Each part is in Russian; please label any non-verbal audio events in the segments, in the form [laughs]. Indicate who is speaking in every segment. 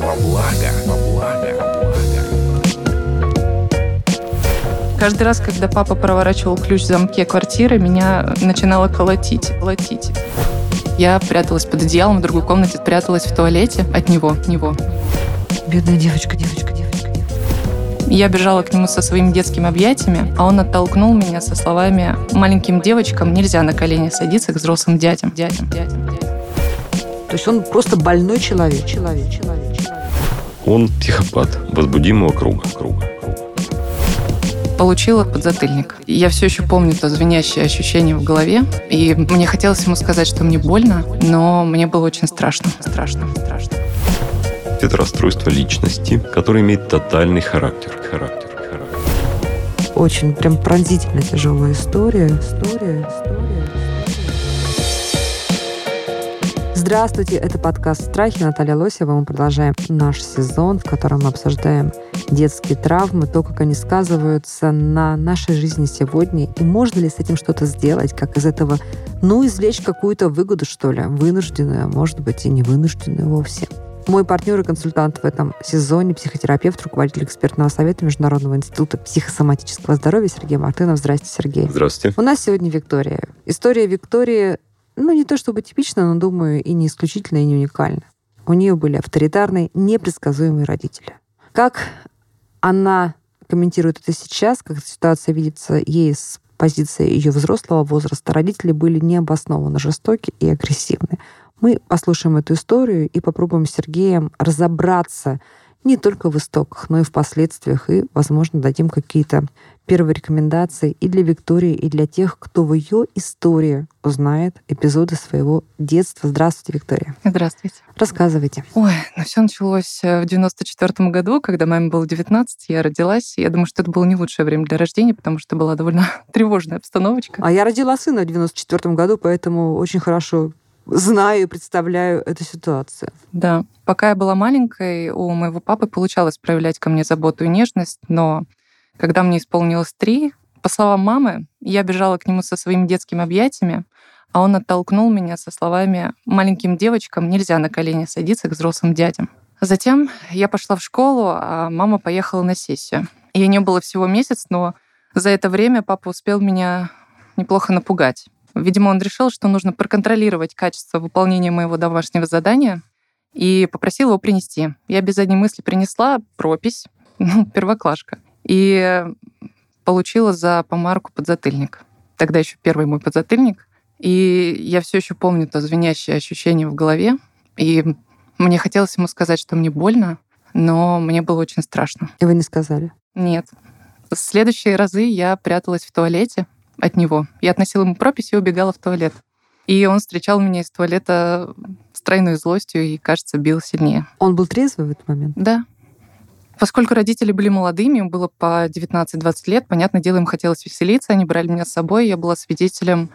Speaker 1: во благо, во благо.
Speaker 2: Каждый раз, когда папа проворачивал ключ в замке квартиры, меня начинало колотить, колотить. Я пряталась под одеялом в другой комнате, пряталась в туалете от него, него.
Speaker 3: Бедная девочка, девочка, девочка, девочка.
Speaker 2: Я бежала к нему со своими детскими объятиями, а он оттолкнул меня со словами «Маленьким девочкам нельзя на колени садиться к взрослым дядям, дядям, дядям, дядям».
Speaker 3: То есть он просто больной человек, человек, человек.
Speaker 4: Он психопат возбудимого круга. круга.
Speaker 2: Получила подзатыльник. Я все еще помню то звенящее ощущение в голове, и мне хотелось ему сказать, что мне больно, но мне было очень страшно, страшно, страшно.
Speaker 4: Это расстройство личности, которое имеет тотальный характер. характер, характер.
Speaker 3: Очень прям пронзительно тяжелая история. История, история. Здравствуйте, это подкаст «Страхи». Наталья Лосева. Мы продолжаем наш сезон, в котором мы обсуждаем детские травмы, то, как они сказываются на нашей жизни сегодня, и можно ли с этим что-то сделать, как из этого, ну, извлечь какую-то выгоду, что ли, вынужденную, а может быть, и не вынужденную вовсе. Мой партнер и консультант в этом сезоне, психотерапевт, руководитель экспертного совета Международного института психосоматического здоровья Сергей Мартынов. Здравствуйте, Сергей.
Speaker 4: Здравствуйте.
Speaker 3: У нас сегодня Виктория. История Виктории, ну, не то чтобы типична, но, думаю, и не исключительно, и не уникальна. У нее были авторитарные, непредсказуемые родители. Как она комментирует это сейчас, как ситуация видится ей с позиции ее взрослого возраста, родители были необоснованно жестоки и агрессивны. Мы послушаем эту историю и попробуем с Сергеем разобраться не только в истоках, но и в последствиях, и, возможно, дадим какие-то первые рекомендации и для Виктории, и для тех, кто в ее истории узнает эпизоды своего детства. Здравствуйте, Виктория.
Speaker 2: Здравствуйте.
Speaker 3: Рассказывайте.
Speaker 2: Ой, ну все началось в 94 году, когда маме было 19, я родилась. Я думаю, что это было не лучшее время для рождения, потому что была довольно [laughs] тревожная обстановочка.
Speaker 3: А я родила сына в 94 году, поэтому очень хорошо знаю и представляю эту ситуацию.
Speaker 2: Да. Пока я была маленькой, у моего папы получалось проявлять ко мне заботу и нежность, но когда мне исполнилось три, по словам мамы, я бежала к нему со своими детскими объятиями, а он оттолкнул меня со словами «маленьким девочкам нельзя на колени садиться к взрослым дядям». Затем я пошла в школу, а мама поехала на сессию. Ей не было всего месяц, но за это время папа успел меня неплохо напугать. Видимо, он решил, что нужно проконтролировать качество выполнения моего домашнего задания и попросил его принести. Я без задней мысли принесла пропись, [laughs] ну, первоклашка, и получила за помарку подзатыльник. Тогда еще первый мой подзатыльник. И я все еще помню то звенящее ощущение в голове. И мне хотелось ему сказать, что мне больно, но мне было очень страшно.
Speaker 3: И вы не сказали?
Speaker 2: Нет. В следующие разы я пряталась в туалете, от него. Я относила ему пропись и убегала в туалет. И он встречал меня из туалета с тройной злостью и, кажется, бил сильнее.
Speaker 3: Он был трезвый в этот момент?
Speaker 2: Да. Поскольку родители были молодыми, им было по 19-20 лет, понятное дело, им хотелось веселиться, они брали меня с собой, я была свидетелем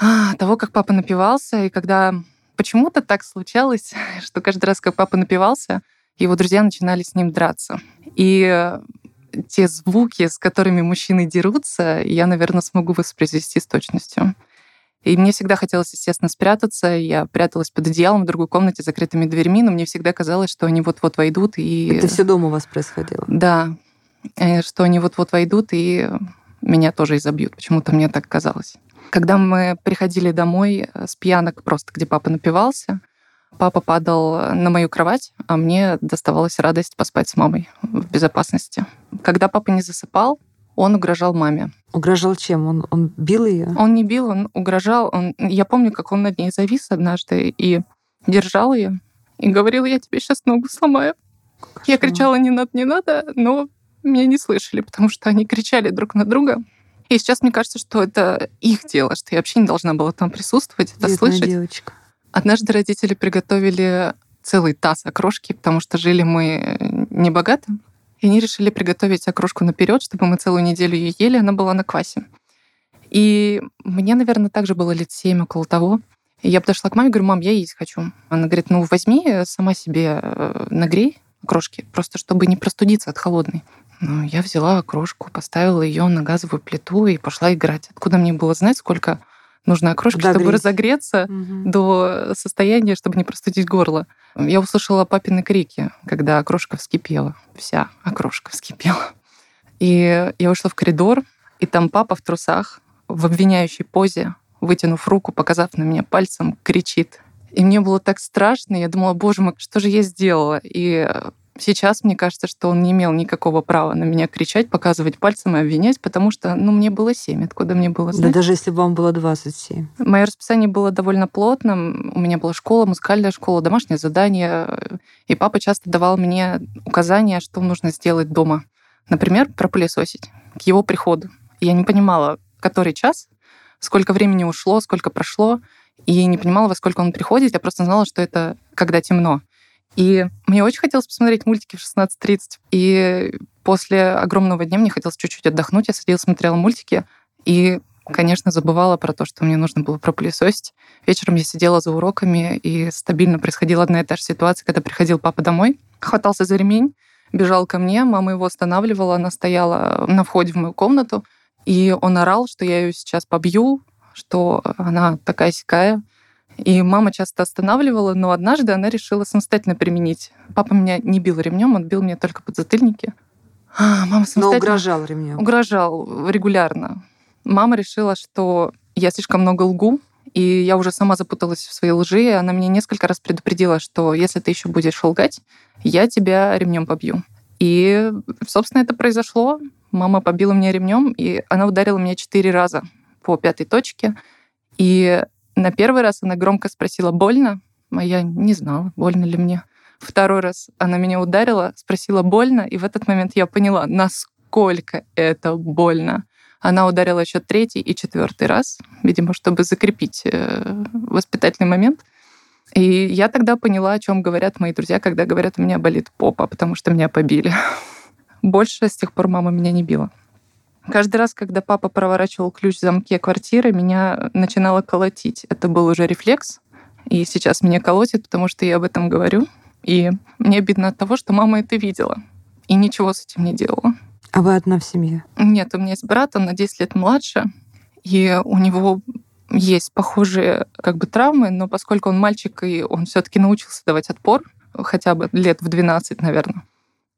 Speaker 2: а, того, как папа напивался, и когда почему-то так случалось, [laughs] что каждый раз, как папа напивался, его друзья начинали с ним драться. И те звуки, с которыми мужчины дерутся, я, наверное, смогу воспроизвести с точностью. И мне всегда хотелось, естественно, спрятаться. Я пряталась под одеялом в другой комнате с закрытыми дверьми, но мне всегда казалось, что они вот-вот войдут и...
Speaker 3: Это все дома у вас происходило?
Speaker 2: Да. Э, что они вот-вот войдут и меня тоже изобьют. Почему-то мне так казалось. Когда мы приходили домой э, с пьянок просто, где папа напивался, Папа падал на мою кровать, а мне доставалась радость поспать с мамой в безопасности. Когда папа не засыпал, он угрожал маме.
Speaker 3: Угрожал чем? Он, он бил ее?
Speaker 2: Он не бил, он угрожал. Он... Я помню, как он над ней завис однажды и держал ее и говорил, я тебе сейчас ногу сломаю. Кошмар. Я кричала, не надо, не надо, но меня не слышали, потому что они кричали друг на друга. И сейчас мне кажется, что это их дело, что я вообще не должна была там присутствовать, это
Speaker 3: Бедная
Speaker 2: слышать.
Speaker 3: девочка.
Speaker 2: Однажды родители приготовили целый таз окрошки, потому что жили мы не богато. И они решили приготовить окрошку наперед, чтобы мы целую неделю ее ели. Она была на квасе. И мне, наверное, также было лет семь около того. И я подошла к маме, говорю, мам, я есть хочу. Она говорит, ну возьми сама себе э, нагрей окрошки, просто чтобы не простудиться от холодной. Ну, я взяла окрошку, поставила ее на газовую плиту и пошла играть. Откуда мне было знать, сколько нужно окрошку, чтобы разогреться
Speaker 3: Мгм.
Speaker 2: до состояния, чтобы не простудить горло. Я услышала папины крики, когда окрошка вскипела. Вся окрошка вскипела. И я вышла в коридор, и там папа в трусах, в обвиняющей позе, вытянув руку, показав на меня пальцем, кричит. И мне было так страшно, я думала, боже мой, что же я сделала? И сейчас мне кажется, что он не имел никакого права на меня кричать, показывать пальцем и обвинять, потому что, ну, мне было семь, откуда мне было
Speaker 3: Да
Speaker 2: знать?
Speaker 3: даже если бы вам было 27.
Speaker 2: Мое расписание было довольно плотным. У меня была школа, музыкальная школа, домашнее задание. И папа часто давал мне указания, что нужно сделать дома. Например, пропылесосить к его приходу. Я не понимала, который час, сколько времени ушло, сколько прошло. И не понимала, во сколько он приходит. Я просто знала, что это когда темно. И мне очень хотелось посмотреть мультики в 16.30. И после огромного дня мне хотелось чуть-чуть отдохнуть. Я сидела, смотрела мультики. И конечно, забывала про то, что мне нужно было пропылесосить. Вечером я сидела за уроками, и стабильно происходила одна и та же ситуация, когда приходил папа домой, хватался за ремень, бежал ко мне, мама его останавливала, она стояла на входе в мою комнату, и он орал, что я ее сейчас побью, что она такая сякая. И мама часто останавливала, но однажды она решила самостоятельно применить. Папа меня не бил ремнем, он бил меня только под затыльники. А, мама
Speaker 3: Но
Speaker 2: самостоятельно
Speaker 3: угрожал ремнем.
Speaker 2: угрожал регулярно. Мама решила, что я слишком много лгу, и я уже сама запуталась в своей лжи. и Она меня несколько раз предупредила, что если ты еще будешь лгать, я тебя ремнем побью. И, собственно, это произошло. Мама побила меня ремнем, и она ударила меня четыре раза по пятой точке. И на первый раз она громко спросила, больно? А я не знала, больно ли мне. Второй раз она меня ударила, спросила, больно? И в этот момент я поняла, насколько это больно. Она ударила еще третий и четвертый раз, видимо, чтобы закрепить э, воспитательный момент. И я тогда поняла, о чем говорят мои друзья, когда говорят, у меня болит попа, потому что меня побили. [laughs] Больше с тех пор мама меня не била. Каждый раз, когда папа проворачивал ключ в замке квартиры, меня начинало колотить. Это был уже рефлекс, и сейчас меня колотит, потому что я об этом говорю. И мне обидно от того, что мама это видела и ничего с этим не делала.
Speaker 3: А вы одна в семье?
Speaker 2: Нет, у меня есть брат, он на 10 лет младше, и у него есть похожие как бы травмы, но поскольку он мальчик, и он все таки научился давать отпор, хотя бы лет в 12, наверное,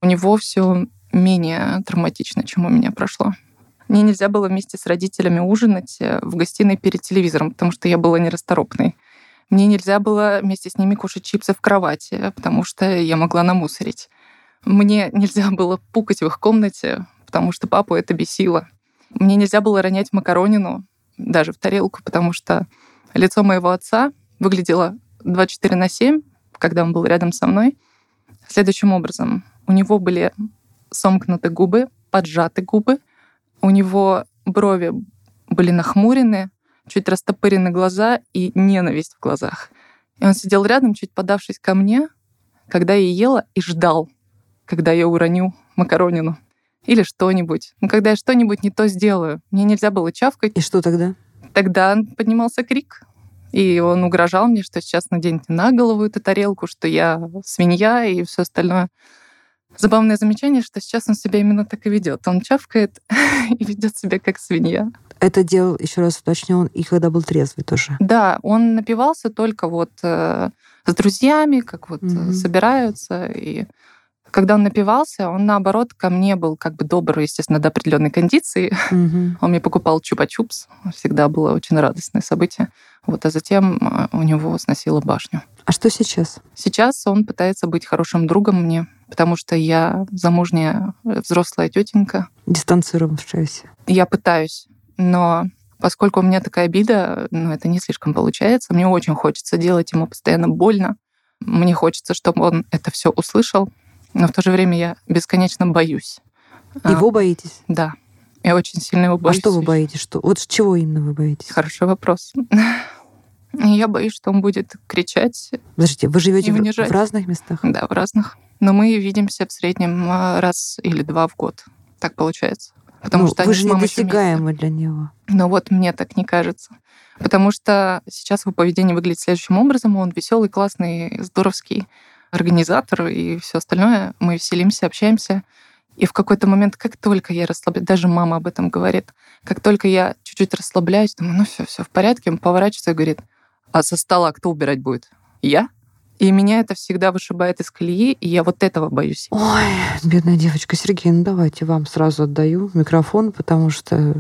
Speaker 2: у него все менее травматично, чем у меня прошло. Мне нельзя было вместе с родителями ужинать э, в гостиной перед телевизором, потому что я была нерасторопной. Мне нельзя было вместе с ними кушать чипсы в кровати, потому что я могла намусорить. Мне нельзя [laughs] было пукать в их комнате, потому что папу это бесило. Мне нельзя было ронять макаронину даже в тарелку, потому что лицо моего отца выглядело 24 на 7, когда он был рядом со мной, следующим образом. У него были сомкнуты губы, поджаты губы, у него брови были нахмурены, чуть растопырены глаза и ненависть в глазах. И он сидел рядом, чуть подавшись ко мне, когда я ела, и ждал, когда я уроню макаронину или что-нибудь. Ну, когда я что-нибудь не то сделаю, мне нельзя было чавкать.
Speaker 3: И что тогда?
Speaker 2: Тогда поднимался крик, и он угрожал мне, что сейчас наденет на голову эту тарелку, что я свинья и все остальное. Забавное замечание, что сейчас он себя именно так и ведет. Он чавкает [laughs] и ведет себя как свинья.
Speaker 3: Это делал, еще раз уточню, он и когда был трезвый тоже.
Speaker 2: Да, он напивался только вот э, с друзьями, как вот
Speaker 3: Мгм.
Speaker 2: собираются. И когда он напивался, он наоборот ко мне был как бы добр, естественно, до определенной кондиции.
Speaker 3: Мгм.
Speaker 2: Он мне покупал чупа-чупс. Всегда было очень радостное событие. Вот, а затем э, у него сносило башню.
Speaker 3: А что сейчас?
Speaker 2: Сейчас он пытается быть хорошим другом мне, потому что я замужняя э, взрослая тетенька.
Speaker 3: Дистанцировавшаяся.
Speaker 2: Я пытаюсь, но поскольку у меня такая обида, ну, это не слишком получается. Мне очень хочется делать ему постоянно больно. Мне хочется, чтобы он это все услышал, но в то же время я бесконечно боюсь. А,
Speaker 3: Его боитесь?
Speaker 2: Да, я очень сильно его
Speaker 3: А
Speaker 2: боюсь.
Speaker 3: что вы боитесь? Что? Вот с чего именно вы боитесь?
Speaker 2: Хороший вопрос. [laughs] Я боюсь, что он будет кричать,
Speaker 3: Подождите, вы живете в, в разных местах?
Speaker 2: да, в разных. Но мы видимся в среднем а, раз или два в год. Так получается. Потому
Speaker 3: Ну,
Speaker 2: что
Speaker 3: вы же недосягаемы для него.
Speaker 2: Но вот мне так не кажется. Потому что сейчас его поведение выглядит следующим образом. Он веселый, классный, здоровский организатор и все остальное. Мы веселимся, общаемся. И в какой-то момент, как только я расслабляюсь, даже мама об этом говорит, как только я чуть чуть-чуть расслабляюсь, думаю, ну все, все в порядке. Он поворачивается и говорит, а со стола кто убирать будет? Я? И меня это всегда вышибает из колеи, и я вот этого боюсь.
Speaker 3: Ой, бедная девочка. Сергей, ну давайте вам сразу отдаю микрофон, потому что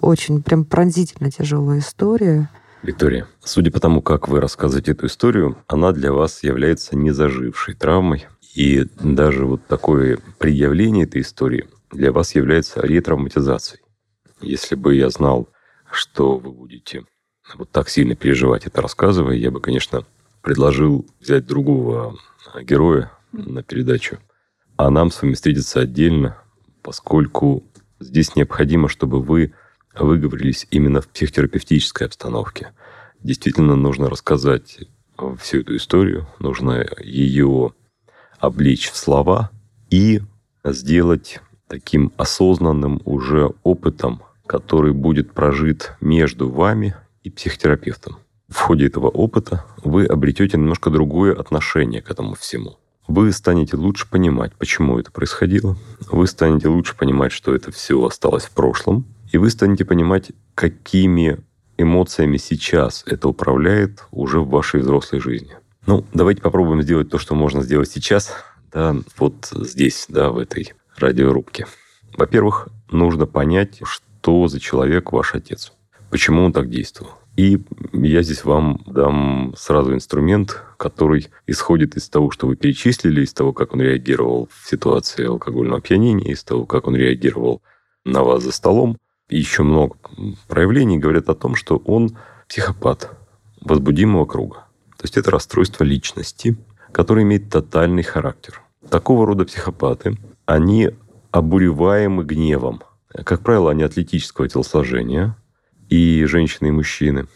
Speaker 3: очень прям пронзительно тяжелая история.
Speaker 4: Виктория, судя по тому, как вы рассказываете эту историю, она для вас является незажившей травмой. И даже вот такое предъявление этой истории для вас является ретравматизацией. Если бы я знал, что вы будете вот так сильно переживать это рассказывая, я бы, конечно, предложил взять другого героя на передачу, а нам с вами встретиться отдельно, поскольку здесь необходимо, чтобы вы выговорились именно в психотерапевтической обстановке. Действительно нужно рассказать всю эту историю, нужно ее облечь в слова и сделать таким осознанным уже опытом, который будет прожит между вами и психотерапевтом. В ходе этого опыта вы обретете немножко другое отношение к этому всему. Вы станете лучше понимать, почему это происходило. Вы станете лучше понимать, что это все осталось в прошлом. И вы станете понимать, какими эмоциями сейчас это управляет уже в вашей взрослой жизни. Ну, давайте попробуем сделать то, что можно сделать сейчас, да, вот здесь, да, в этой радиорубке. Во-первых, нужно понять, что за человек ваш отец, почему он так действовал. И я здесь вам дам сразу инструмент, который исходит из того, что вы перечислили, из того, как он реагировал в ситуации алкогольного опьянения, из того, как он реагировал на вас за столом. И еще много проявлений говорят о том, что он психопат возбудимого круга. То есть это расстройство личности, которое имеет тотальный характер. Такого рода психопаты, они обуреваемы гневом. Как правило, они атлетического телосложения, и женщины, и мужчины.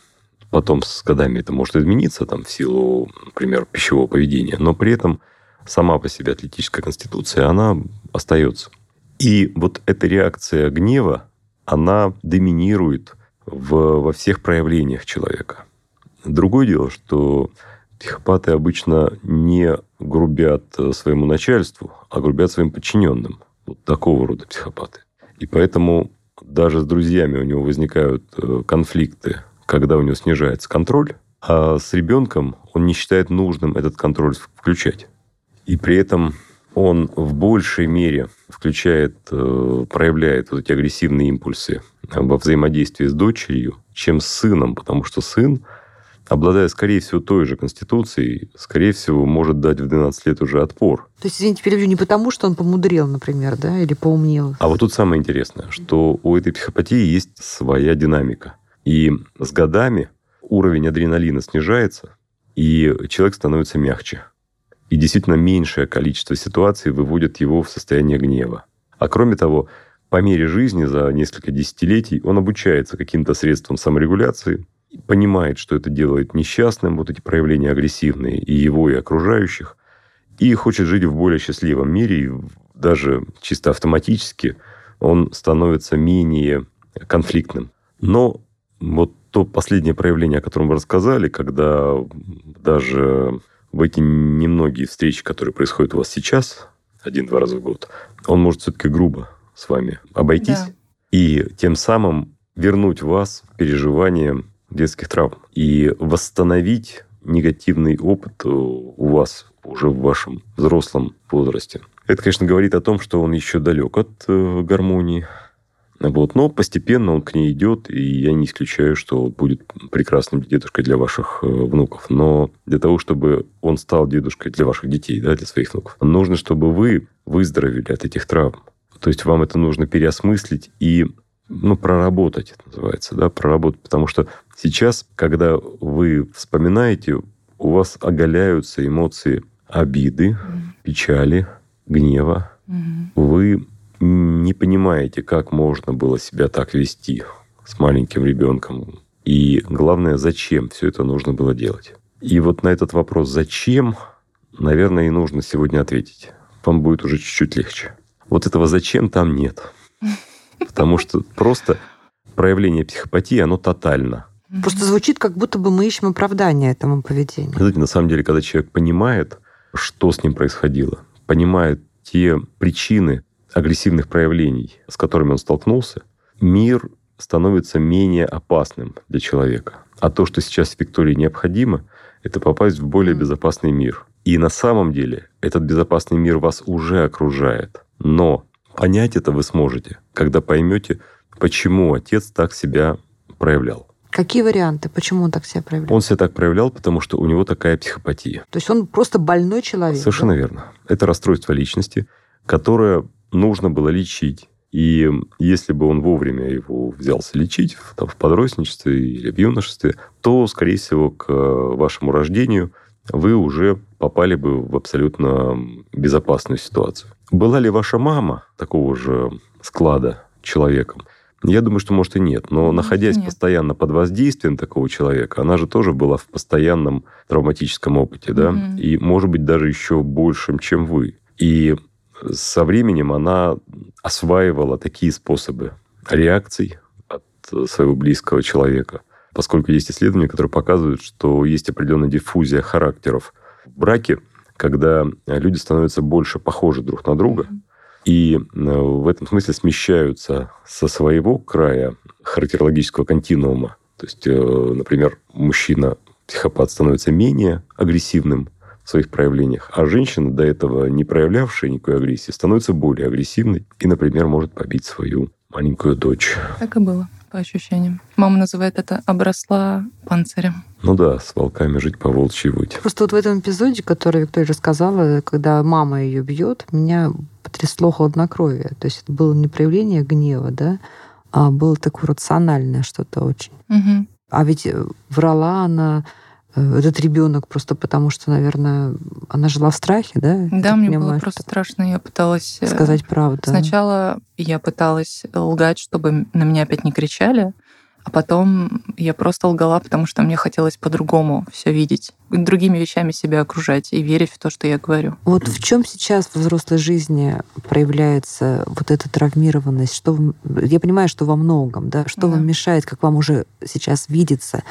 Speaker 4: Потом с годами это может измениться там, в силу, например, пищевого поведения, но при этом сама по себе атлетическая конституция, она остается. И вот эта реакция гнева, она доминирует в, во всех проявлениях человека. Другое дело, что психопаты обычно не грубят своему начальству, а грубят своим подчиненным. Вот такого рода психопаты. И поэтому даже с друзьями у него возникают э, конфликты, когда у него снижается контроль, а с ребенком он не считает нужным этот контроль включать. И при этом он в большей мере включает, э, проявляет вот эти агрессивные импульсы во взаимодействии с дочерью, чем с сыном, потому что сын обладая, скорее всего, той же конституцией, скорее всего, может дать в 12 лет уже отпор.
Speaker 3: То есть, извините, переведу, не потому, что он помудрел, например, да, или поумнел.
Speaker 4: А вот тут самое интересное, что у этой психопатии есть своя динамика. И с годами уровень адреналина снижается, и человек становится мягче. И действительно меньшее количество ситуаций выводит его в состояние гнева. А кроме того, по мере жизни за несколько десятилетий он обучается каким-то средствам саморегуляции, понимает, что это делает несчастным, вот эти проявления агрессивные и его, и окружающих, и хочет жить в более счастливом мире, и даже чисто автоматически он становится менее конфликтным. Но вот то последнее проявление, о котором вы рассказали, когда даже в эти немногие встречи, которые происходят у вас сейчас, один-два раза в год, он может все-таки грубо с вами обойтись да. и тем самым вернуть вас в переживание детских травм и восстановить негативный опыт у вас уже в вашем взрослом возрасте. Это, конечно, говорит о том, что он еще далек от э, гармонии. Вот. Но постепенно он к ней идет, и я не исключаю, что будет прекрасным дедушкой для ваших э, внуков. Но для того, чтобы он стал дедушкой для ваших детей, да, для своих внуков, нужно, чтобы вы выздоровели от этих травм. То есть вам это нужно переосмыслить и ну, проработать, это называется, да, проработать. Потому что сейчас, когда вы вспоминаете, у вас оголяются эмоции обиды, mm. печали, гнева. Mm. Вы не понимаете, как можно было себя так вести с маленьким ребенком. И главное, зачем все это нужно было делать. И вот на этот вопрос «зачем?» наверное, и нужно сегодня ответить. Вам будет уже чуть-чуть легче. Вот этого «зачем» там нет. [laughs] Потому что просто проявление психопатии, оно тотально.
Speaker 3: Просто звучит, как будто бы мы ищем оправдание этому поведению.
Speaker 4: Знаете, на самом деле, когда человек понимает, что с ним происходило, понимает те причины агрессивных проявлений, с которыми он столкнулся, мир становится менее опасным для человека. А то, что сейчас Виктории необходимо, это попасть в более безопасный мир. И на самом деле этот безопасный мир вас уже окружает. Но понять это вы сможете, когда поймете, почему отец так себя проявлял.
Speaker 3: Какие варианты? Почему он так себя проявлял?
Speaker 4: Он себя так проявлял, потому что у него такая психопатия.
Speaker 3: То есть он просто больной человек.
Speaker 4: Совершенно
Speaker 3: да?
Speaker 4: верно. Это расстройство личности, которое нужно было лечить. И если бы он вовремя его взялся лечить там, в подростничестве или в юношестве, то, скорее всего, к вашему рождению вы уже попали бы в абсолютно безопасную ситуацию. Была ли ваша мама такого же склада человеком? Я думаю, что, может, и нет. Но находясь
Speaker 2: нет.
Speaker 4: постоянно под воздействием такого человека, она же тоже была в постоянном травматическом опыте, да?
Speaker 2: Мгм.
Speaker 4: И, может быть, даже еще большим, чем вы. И со временем она осваивала такие способы реакций от своего близкого человека. Поскольку есть исследования, которые показывают, что есть определенная диффузия характеров в браке, когда люди становятся больше похожи друг на друга, и э, в этом смысле смещаются со своего края характерологического континуума. То есть, э, например, мужчина, психопат, становится менее агрессивным в своих проявлениях, а женщина, до этого не проявлявшая никакой агрессии, становится более агрессивной и, например, может побить свою маленькую дочь.
Speaker 2: Так и было, по ощущениям. Мама называет это «обросла панцирем».
Speaker 4: Ну да, с волками жить по волчьи выть.
Speaker 3: Просто вот в этом эпизоде, который Виктория рассказала, когда мама ее бьет, меня потрясло хладнокровие. То есть это было не проявление гнева, да, а было такое рациональное что-то очень.
Speaker 2: Мгм.
Speaker 3: А ведь э, врала она, этот ребенок просто потому, что, наверное, она жила в страхе, да?
Speaker 2: Да, мне было просто страшно. Я пыталась... э,
Speaker 3: сказать правду.
Speaker 2: Сначала я пыталась лгать, чтобы на меня опять не кричали, а потом я просто лгала, потому что мне хотелось по-другому все видеть, другими вещами себя окружать и верить в то, что я говорю.
Speaker 3: Вот в чем сейчас в взрослой жизни проявляется вот эта травмированность? Что я понимаю, что во многом, да? Что
Speaker 2: Да.
Speaker 3: вам мешает, как вам уже сейчас видится,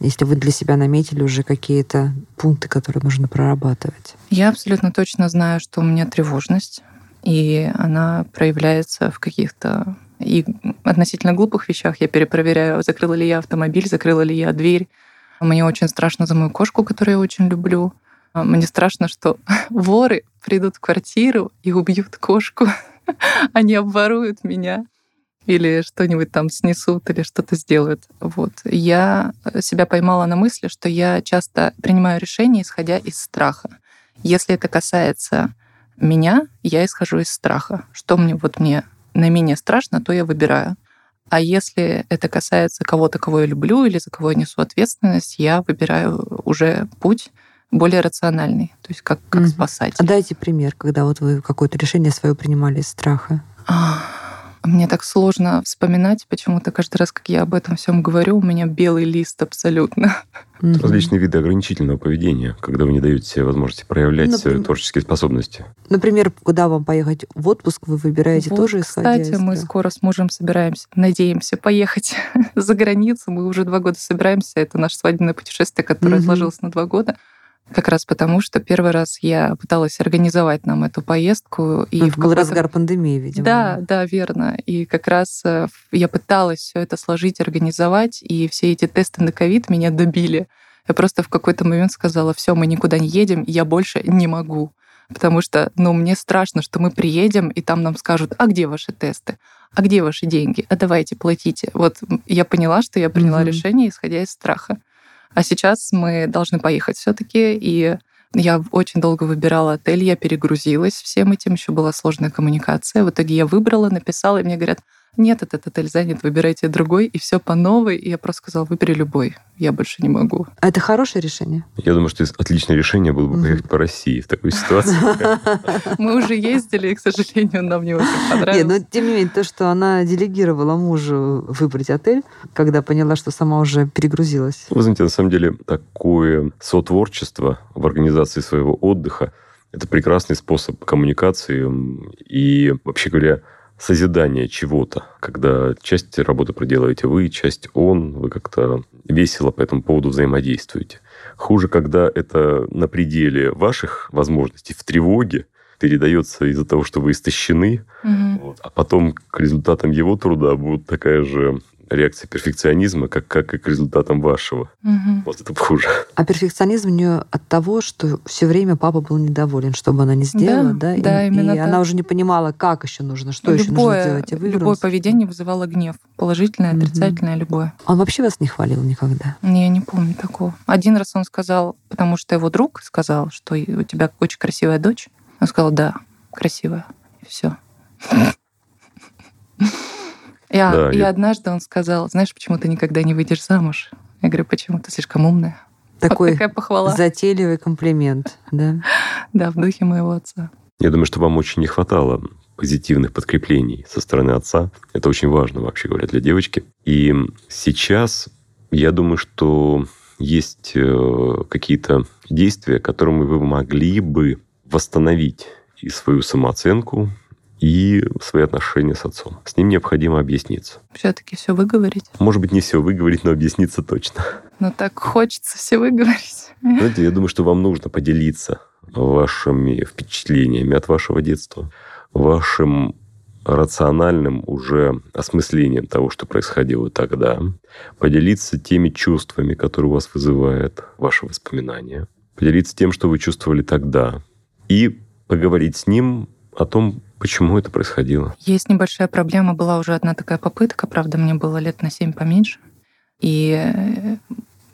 Speaker 3: если вы для себя наметили уже какие-то пункты, которые нужно прорабатывать?
Speaker 2: Я абсолютно точно знаю, что у меня тревожность, и она проявляется в каких-то и относительно глупых вещах. Я перепроверяю, закрыла ли я автомобиль, закрыла ли я дверь. Мне очень страшно за мою кошку, которую я очень люблю. А Мне страшно, что [laughs] воры придут в квартиру и убьют кошку. [laughs] Они обворуют меня или что-нибудь там снесут, или что-то сделают. Вот. Я себя поймала на мысли, что я часто принимаю решения, исходя из страха. Если это касается меня, я исхожу из страха. Что мне вот мне наименее страшно, то я выбираю. А если это касается кого-то, кого я люблю или за кого я несу ответственность, я выбираю уже путь более рациональный, то есть как, как
Speaker 3: Мгм.
Speaker 2: спасать.
Speaker 3: А дайте пример, когда вот вы какое-то решение свое принимали из страха.
Speaker 2: Мне так сложно вспоминать, почему-то каждый раз, как я об этом всем говорю, у меня белый лист абсолютно.
Speaker 3: Мгм.
Speaker 4: Различные виды ограничительного поведения, когда вы не даете себе возможности проявлять
Speaker 3: Например?
Speaker 4: творческие способности.
Speaker 3: Например, куда вам поехать в отпуск, вы выбираете
Speaker 2: Вот,
Speaker 3: тоже исходя
Speaker 2: Кстати,
Speaker 3: из
Speaker 2: мы скоро с мужем собираемся, надеемся поехать [laughs] за границу. Мы уже два года собираемся. Это наше свадебное путешествие, которое
Speaker 3: Мгм.
Speaker 2: отложилось на два года. Как раз потому, что первый раз я пыталась организовать нам эту поездку. И в
Speaker 3: был разгар пандемии, видимо.
Speaker 2: Да, да, верно. И как раз э, я пыталась все это сложить, организовать, и все эти тесты на ковид меня добили. Я просто в какой-то момент сказала, все, мы никуда не едем, я больше не могу. Потому что, ну, мне страшно, что мы приедем, и там нам скажут, а где ваши тесты? А где ваши деньги? А давайте платите. Вот я поняла, что я приняла
Speaker 3: Мгм.
Speaker 2: решение, исходя из страха. А сейчас мы должны поехать все-таки, и я очень долго выбирала отель, я перегрузилась всем этим, еще была сложная коммуникация. В итоге я выбрала, написала, и мне говорят, нет, этот отель занят, выбирайте другой, и все по новой. И я просто сказала, выбери любой, я больше не могу.
Speaker 3: А это хорошее решение?
Speaker 4: Я думаю, что отличное решение было бы поехать по России в такой ситуации. [laughs]
Speaker 2: Мы уже ездили, и, к сожалению, нам не очень
Speaker 3: Нет,
Speaker 2: понравилось.
Speaker 3: но тем не менее, то, что она делегировала мужу выбрать отель, когда поняла, что сама уже перегрузилась.
Speaker 4: Вы знаете, на самом деле такое сотворчество в организации своего отдыха – это прекрасный способ коммуникации и, вообще говоря, созидания чего-то, когда часть работы проделаете вы, часть он, вы как-то весело по этому поводу взаимодействуете. Хуже, когда это на пределе ваших возможностей, в тревоге, передается из-за того, что вы истощены,
Speaker 2: Мгм.
Speaker 4: вот, а потом к результатам его труда будет такая же реакция перфекционизма, как, как и к результатам вашего.
Speaker 2: Мгм.
Speaker 4: Вот это хуже.
Speaker 3: А перфекционизм у нее от того, что все время папа был недоволен, что бы она ни сделала,
Speaker 2: Да,
Speaker 3: да?
Speaker 2: да,
Speaker 3: и,
Speaker 2: именно
Speaker 3: и
Speaker 2: так.
Speaker 3: она уже не понимала, как еще нужно, что еще нужно
Speaker 2: любое,
Speaker 3: сделать. И
Speaker 2: любое поведение вызывало гнев. Положительное,
Speaker 3: Мгм.
Speaker 2: отрицательное, любое.
Speaker 3: Он вообще вас не хвалил никогда.
Speaker 2: Не, Я не помню такого. Один раз он сказал, потому что его друг сказал, что у тебя очень красивая дочь. Он сказал, да, красивая. И все. И, а-
Speaker 4: Да,
Speaker 2: и
Speaker 4: я-
Speaker 2: однажды он сказал, знаешь, почему ты никогда не выйдешь замуж? Я говорю, почему ты слишком умная. Вот
Speaker 3: Такой
Speaker 2: такая похвала.
Speaker 3: затейливый комплимент, да? [laughs]
Speaker 2: Да, в духе моего отца.
Speaker 4: Я думаю, что вам очень не хватало позитивных подкреплений со стороны отца. Это очень важно, вообще говоря, для девочки. И сейчас я думаю, что есть э, какие-то действия, которыми вы могли бы восстановить и свою самооценку, и свои отношения с отцом. С ним необходимо объясниться.
Speaker 2: Все-таки все выговорить.
Speaker 4: Может быть, не все выговорить, но объясниться точно. [laughs]
Speaker 2: Но так хочется все выговорить.
Speaker 4: Знаете, я думаю, что вам нужно поделиться вашими впечатлениями от вашего детства, вашим рациональным уже осмыслением того, что происходило тогда, поделиться теми чувствами, которые у вас вызывают ваши воспоминания, поделиться тем, что вы чувствовали тогда, и поговорить с ним о том, почему это происходило.
Speaker 2: Есть небольшая проблема. Была уже одна такая попытка. Правда, мне было лет на 7 поменьше. И э,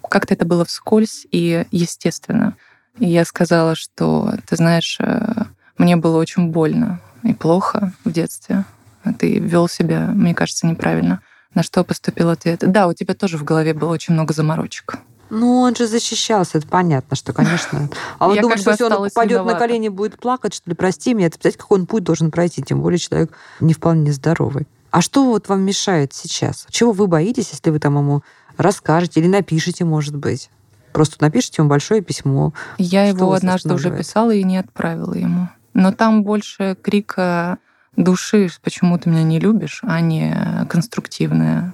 Speaker 2: как-то это было вскользь и естественно. И я сказала, что, ты знаешь, э, мне было очень больно и плохо в детстве. Ты вел себя, мне кажется, неправильно. На что поступил ответ? Да, у тебя тоже в голове было очень много заморочек.
Speaker 3: Ну, он же защищался, это понятно, что, конечно. [laughs] А он
Speaker 2: Я
Speaker 3: думает,
Speaker 2: как
Speaker 3: что
Speaker 2: бы
Speaker 3: если он упадет на колени и будет плакать, что ли, прости меня, это представляете, какой он путь должен пройти, тем более человек не вполне здоровый. А что вот вам мешает сейчас? Чего вы боитесь, если вы там ему расскажете или напишите, может быть? Просто напишите ему большое письмо.
Speaker 2: Я его однажды уже писала и не отправила ему. Но там больше крика души, почему ты меня не любишь, а не конструктивное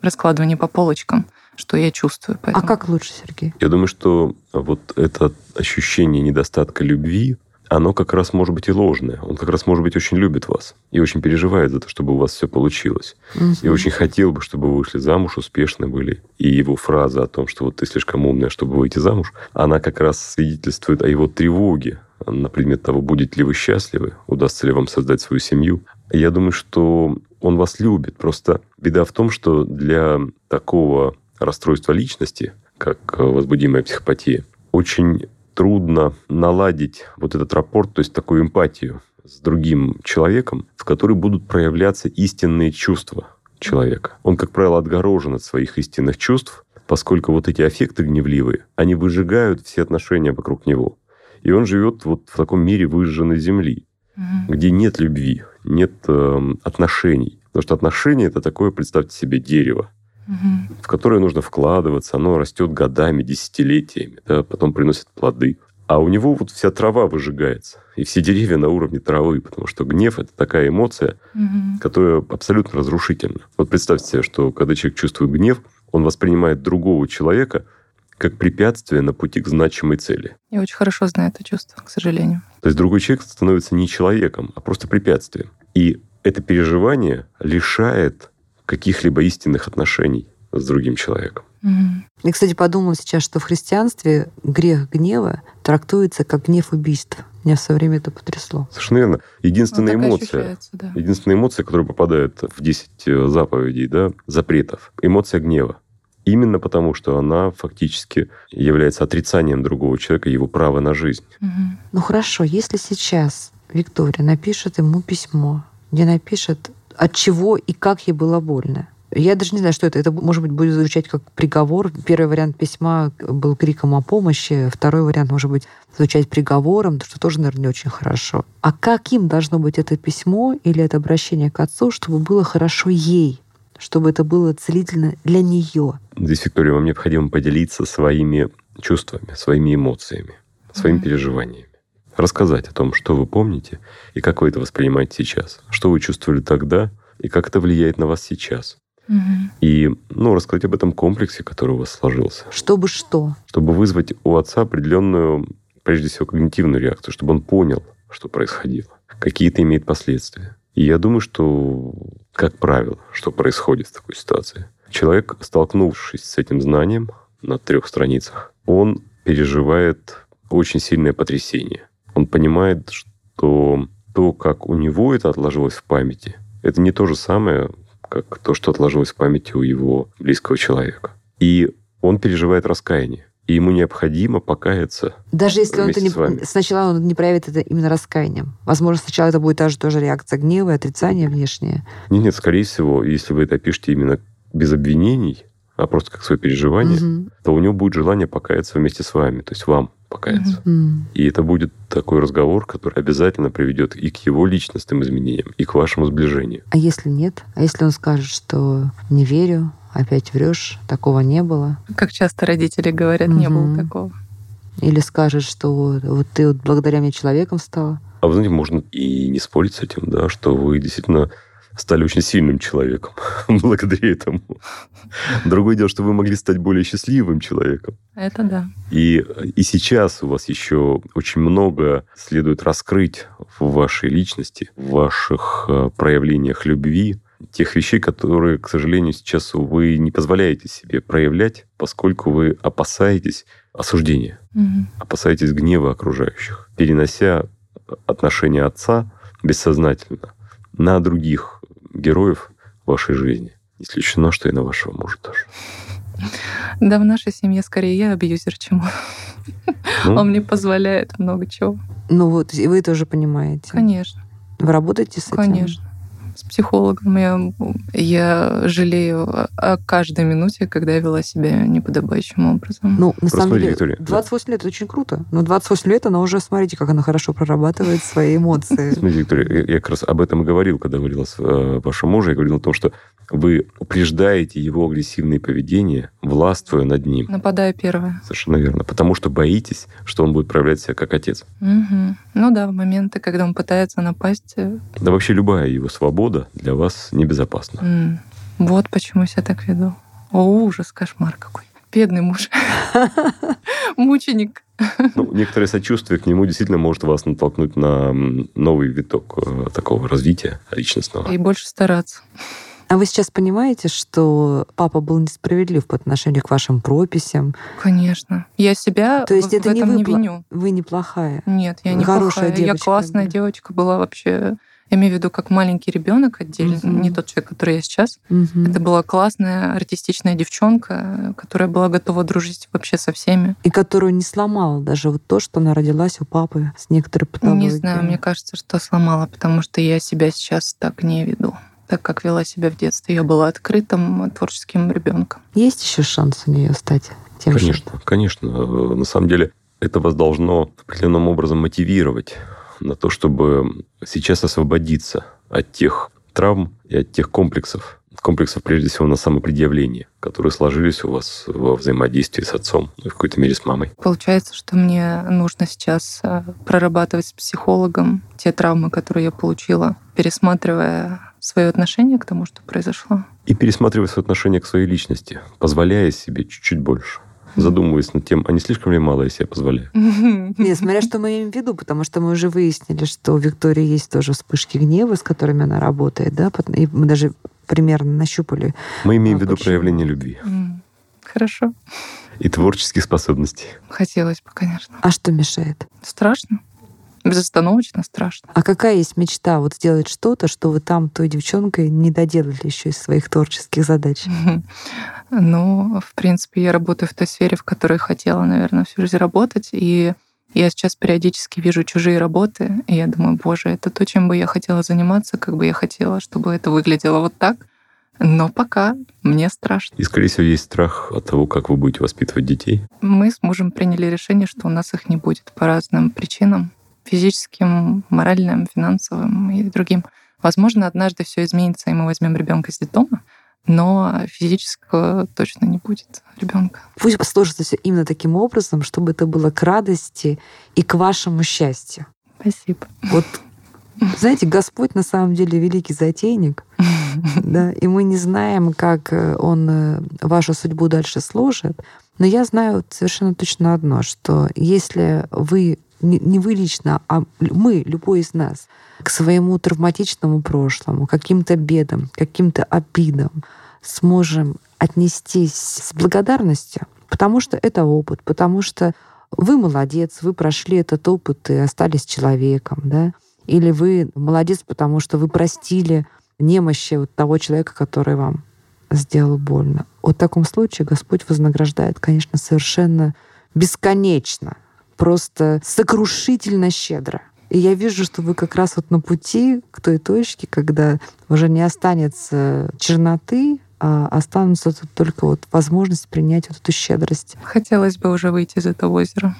Speaker 2: раскладывание по полочкам, что я чувствую.
Speaker 3: А
Speaker 2: Поэтому.
Speaker 3: как лучше, Сергей?
Speaker 4: Я думаю, что вот это ощущение недостатка любви, оно как раз может быть и ложное. Он как раз, может быть, очень любит вас и очень переживает за то, чтобы у вас все получилось. И
Speaker 3: Мгм.
Speaker 4: очень хотел бы, чтобы вы вышли замуж, успешны были. И его фраза о том, что вот ты слишком умная, чтобы выйти замуж, она как раз свидетельствует о его тревоге на предмет того, будете ли вы счастливы, удастся ли вам создать свою семью. Я думаю, что он вас любит. Просто беда в том, что для такого расстройства личности, как э, возбудимая психопатия, очень трудно наладить вот этот рапорт, то есть такую эмпатию с другим человеком, в которой будут проявляться истинные чувства человека. Он, как правило, отгорожен от своих истинных чувств, поскольку вот эти аффекты гневливые, они выжигают все отношения вокруг него. И он живет вот в таком мире выжженной земли,
Speaker 2: Мгм.
Speaker 4: где нет любви, нет эм, отношений. Потому что отношения это такое, представьте себе, дерево, В которое нужно вкладываться, оно растет годами, десятилетиями, да, потом приносит плоды. А у него вот вся трава выжигается, и все деревья на уровне травы, потому что гнев – это такая эмоция,
Speaker 2: Мгм.
Speaker 4: которая абсолютно разрушительна. Вот представьте себе, что когда человек чувствует гнев, он воспринимает другого человека как препятствие на пути к значимой цели.
Speaker 2: Я очень хорошо знаю это чувство, к сожалению.
Speaker 4: То есть другой человек становится не человеком, а просто препятствием. И это переживание лишает каких-либо истинных отношений с другим человеком.
Speaker 3: Я, кстати, подумала сейчас, что в христианстве грех гнева трактуется как гнев убийства. Меня в свое время это потрясло.
Speaker 4: Совершенно верно. Единственная
Speaker 2: Ну, так и
Speaker 4: эмоция,
Speaker 2: да.
Speaker 4: единственная эмоция, которая попадает в 10 заповедей, да, запретов, эмоция гнева. Именно потому, что она фактически является отрицанием другого человека, его права на жизнь.
Speaker 2: Мгм.
Speaker 3: Ну хорошо, если сейчас Виктория напишет ему письмо, где напишет, от чего и как ей было больно. Я даже не знаю, что это. Это, может быть, будет звучать как приговор. Первый вариант письма был криком о помощи, второй вариант, может быть, звучать приговором, что тоже, наверное, не очень хорошо. А каким должно быть это письмо или это обращение к отцу, чтобы было хорошо ей, чтобы это было целительно для нее?
Speaker 4: Здесь, Виктория, вам необходимо поделиться своими чувствами, своими эмоциями, своими
Speaker 2: Мгм.
Speaker 4: переживаниями. Рассказать о том, что вы помните и как вы это воспринимаете сейчас. Что вы чувствовали тогда и как это влияет на вас сейчас. И ну, рассказать об этом комплексе, который у вас сложился.
Speaker 3: Чтобы что?
Speaker 4: Чтобы вызвать у отца определенную, прежде всего, когнитивную реакцию, чтобы он понял, что происходило. Какие-то имеют последствия. И я думаю, что, как правило, что происходит в такой ситуации. Человек, столкнувшись с этим знанием на трех страницах, он переживает очень сильное потрясение. Он понимает, что то, как у него это отложилось в памяти, это не то же самое, как то, что отложилось в памяти у его близкого человека. И он переживает раскаяние. И ему необходимо покаяться.
Speaker 3: Даже если он это
Speaker 4: вместе с вами.
Speaker 3: не, сначала он не проявит это именно раскаянием. Возможно, сначала это будет та же тоже реакция гнева и отрицания внешнее.
Speaker 4: Нет, нет, скорее всего, если вы это пишете именно без обвинений, а просто как свое переживание,
Speaker 3: Мгм.
Speaker 4: то у него будет желание покаяться вместе с вами, то есть вам покаяться.
Speaker 3: М.
Speaker 4: И это будет такой разговор, который обязательно приведет и к его личностным изменениям, и к вашему сближению.
Speaker 3: А если нет? А если он скажет, что не верю, опять врешь, такого не было?
Speaker 2: Как часто родители говорят, не было такого.
Speaker 3: Или скажет, что вот ты вот благодаря мне человеком стала?
Speaker 4: А вы знаете, можно и не спорить с этим, да, что вы действительно стали очень сильным человеком [laughs] благодаря этому. Другое дело, что вы могли стать более счастливым человеком.
Speaker 2: Это да.
Speaker 4: И, и сейчас у вас еще очень много следует раскрыть в вашей личности, в ваших э, проявлениях любви, тех вещей, которые, к сожалению, сейчас вы не позволяете себе проявлять, поскольку вы опасаетесь осуждения,
Speaker 2: Мгм.
Speaker 4: опасаетесь гнева окружающих, перенося отношения отца бессознательно на других героев вашей жизни. Исключено, что и на вашего мужа тоже.
Speaker 2: Да, в нашей семье скорее я абьюзер, чем он.
Speaker 4: Ну,
Speaker 2: Он мне позволяет много чего.
Speaker 3: Ну вот, и вы тоже понимаете.
Speaker 2: Конечно,
Speaker 3: Вы работаете с этим?
Speaker 2: конечно. С психологом я, я жалею о, каждой минуте, когда я вела себя неподобающим образом.
Speaker 3: Ну, на самом
Speaker 4: смотри,
Speaker 3: деле,
Speaker 4: Виктория, да.
Speaker 3: 28 лет это очень круто. Но 28 лет она уже, смотрите, как она хорошо прорабатывает свои эмоции.
Speaker 4: Смотрите, Виктория, я, как раз об этом и говорил, когда говорил с э, вашим мужем. Я говорил о том, что вы упреждаете его агрессивное поведение, властвуя над ним.
Speaker 2: Нападаю первая.
Speaker 4: Совершенно верно. Потому что боитесь, что он будет проявлять себя как отец.
Speaker 2: Мгм. Ну да, в моменты, когда он пытается напасть. э,
Speaker 4: Да вообще любая его свобода для вас небезопасна.
Speaker 2: м, Вот почему я себя так веду. О, ужас, кошмар какой. Бедный муж. [laughs] Мученик.
Speaker 4: Ну, некоторое сочувствие к нему действительно может вас натолкнуть на новый виток э, такого развития личностного.
Speaker 2: И больше стараться.
Speaker 3: А вы сейчас понимаете, что папа был несправедлив по отношению к вашим прописям?
Speaker 2: Конечно. Я себя
Speaker 3: То есть
Speaker 2: в,
Speaker 3: это
Speaker 2: в
Speaker 3: не вы
Speaker 2: не виню.
Speaker 3: Вы неплохая.
Speaker 2: Нет, я не
Speaker 3: Хорошая
Speaker 2: плохая. Я
Speaker 3: девочка,
Speaker 2: классная
Speaker 3: да.
Speaker 2: девочка была вообще. Я имею в виду как маленький ребенок отдельно,
Speaker 3: Мгм.
Speaker 2: не тот человек, который я сейчас.
Speaker 3: Мгм.
Speaker 2: Это была классная артистичная девчонка, которая была готова дружить вообще со всеми.
Speaker 3: И которую не сломала даже вот то, что она родилась у папы с некоторой патологией.
Speaker 2: Не знаю, мне кажется, что сломала, потому что я себя сейчас так не веду, так как вела себя в детстве. Я была открытым творческим ребенком.
Speaker 3: Есть еще шанс у нее стать тем же?
Speaker 4: Конечно, конечно. Э, На самом деле это вас должно определенным образом мотивировать на то, чтобы сейчас освободиться от тех травм и от тех комплексов, комплексов, прежде всего, на самопредъявление, которые сложились у вас во взаимодействии с отцом, ну и в какой-то мере с мамой.
Speaker 2: Получается, что мне нужно сейчас э, прорабатывать с психологом те травмы, которые я получила, пересматривая свое отношение к тому, что произошло.
Speaker 4: И пересматривать свое отношение к своей личности, позволяя себе чуть-чуть больше. Задумываясь над тем, а не слишком ли мало я себе позволяю?
Speaker 3: Нет, смотря что мы имеем в виду, потому что мы уже выяснили, что у Виктории есть тоже вспышки гнева, с которыми она работает, да, и мы даже примерно нащупали.
Speaker 4: Мы имеем в виду проявление любви
Speaker 2: Хорошо.
Speaker 4: и творческих способностей.
Speaker 2: Хотелось бы, конечно.
Speaker 3: А что мешает?
Speaker 2: Страшно. Безостановочно страшно.
Speaker 3: А какая есть мечта вот сделать что-то, что вы там той девчонкой не доделали еще из своих творческих задач? [laughs]
Speaker 2: Ну, в принципе, я работаю в той сфере, в которой хотела, наверное, всю жизнь работать. И я сейчас периодически вижу чужие работы, и я думаю, боже, это то, чем бы я хотела заниматься, как бы я хотела, чтобы это выглядело вот так. Но пока мне страшно.
Speaker 4: И, скорее всего, есть страх от того, как вы будете воспитывать детей.
Speaker 2: Мы с мужем приняли решение, что у нас их не будет по разным причинам. Физическим, моральным, финансовым и другим. Возможно, однажды все изменится, и мы возьмем ребенка из детдома, но физического точно не будет ребенка.
Speaker 3: Пусть сложится все именно таким образом, чтобы это было к радости и к вашему счастью.
Speaker 2: Спасибо.
Speaker 3: Вот, знаете, Господь на самом деле великий затейник, [laughs] да, и мы не знаем, как э, Он э, вашу судьбу дальше сложит. Но я знаю совершенно точно одно, что если вы не, вы лично, а мы, любой из нас, к своему травматичному прошлому, каким-то бедам, каким-то обидам сможем отнестись с благодарностью, потому что это опыт, потому что вы молодец, вы прошли этот опыт и остались человеком, да, или вы молодец, потому что вы простили немощи вот того человека, который вам сделал больно. Вот в таком случае Господь вознаграждает, конечно, совершенно бесконечно, просто сокрушительно щедро. И я вижу, что вы как раз вот на пути к той точке, когда уже не останется черноты, а останутся тут только вот возможность принять вот эту щедрость.
Speaker 2: Хотелось бы уже выйти из этого озера.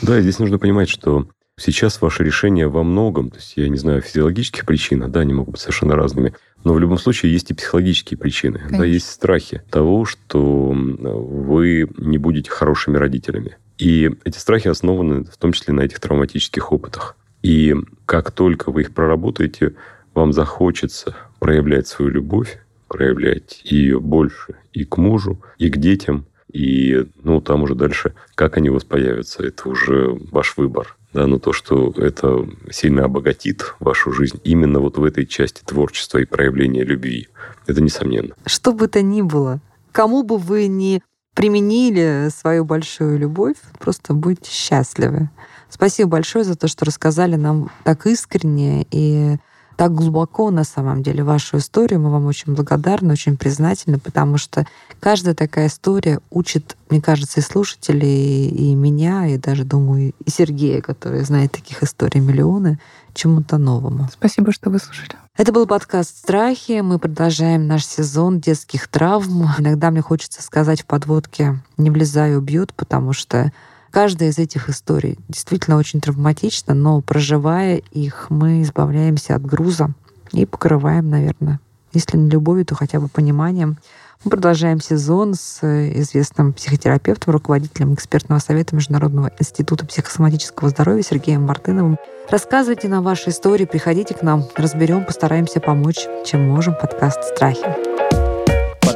Speaker 4: Да, и здесь нужно понимать, что сейчас ваши решения во многом, то есть я не знаю физиологических причин, да, они могут быть совершенно разными, но в любом случае есть и психологические причины. Конечно. Да, есть страхи того, что вы не будете хорошими родителями. И эти страхи основаны в том числе на этих травматических опытах. И как только вы их проработаете, вам захочется проявлять свою любовь, проявлять ее больше и к мужу, и к детям, и ну там уже дальше, как они у вас появятся, это уже ваш выбор. Да, но то, что это сильно обогатит вашу жизнь именно вот в этой части творчества и проявления любви, это несомненно.
Speaker 3: Что бы то ни было, кому бы вы ни применили свою большую любовь, просто будьте счастливы. Спасибо большое за то, что рассказали нам так искренне и так глубоко на самом деле вашу историю. Мы вам очень благодарны, очень признательны, потому что каждая такая история учит, мне кажется, и слушателей, и меня, и даже, думаю, и Сергея, который знает таких историй миллионы, чему-то новому.
Speaker 2: Спасибо, что выслушали.
Speaker 3: Это был подкаст «Страхи». Мы продолжаем наш сезон детских травм. Иногда мне хочется сказать в подводке «не влезай, убьют», потому что Каждая из этих историй действительно очень травматична, но проживая их, мы избавляемся от груза и покрываем, наверное, если не любовью, то хотя бы пониманием. Мы продолжаем сезон с известным психотерапевтом, руководителем экспертного совета Международного института психосоматического здоровья Сергеем Мартыновым. Рассказывайте нам ваши истории, приходите к нам, разберем, постараемся помочь, чем можем. Подкаст «Страхи».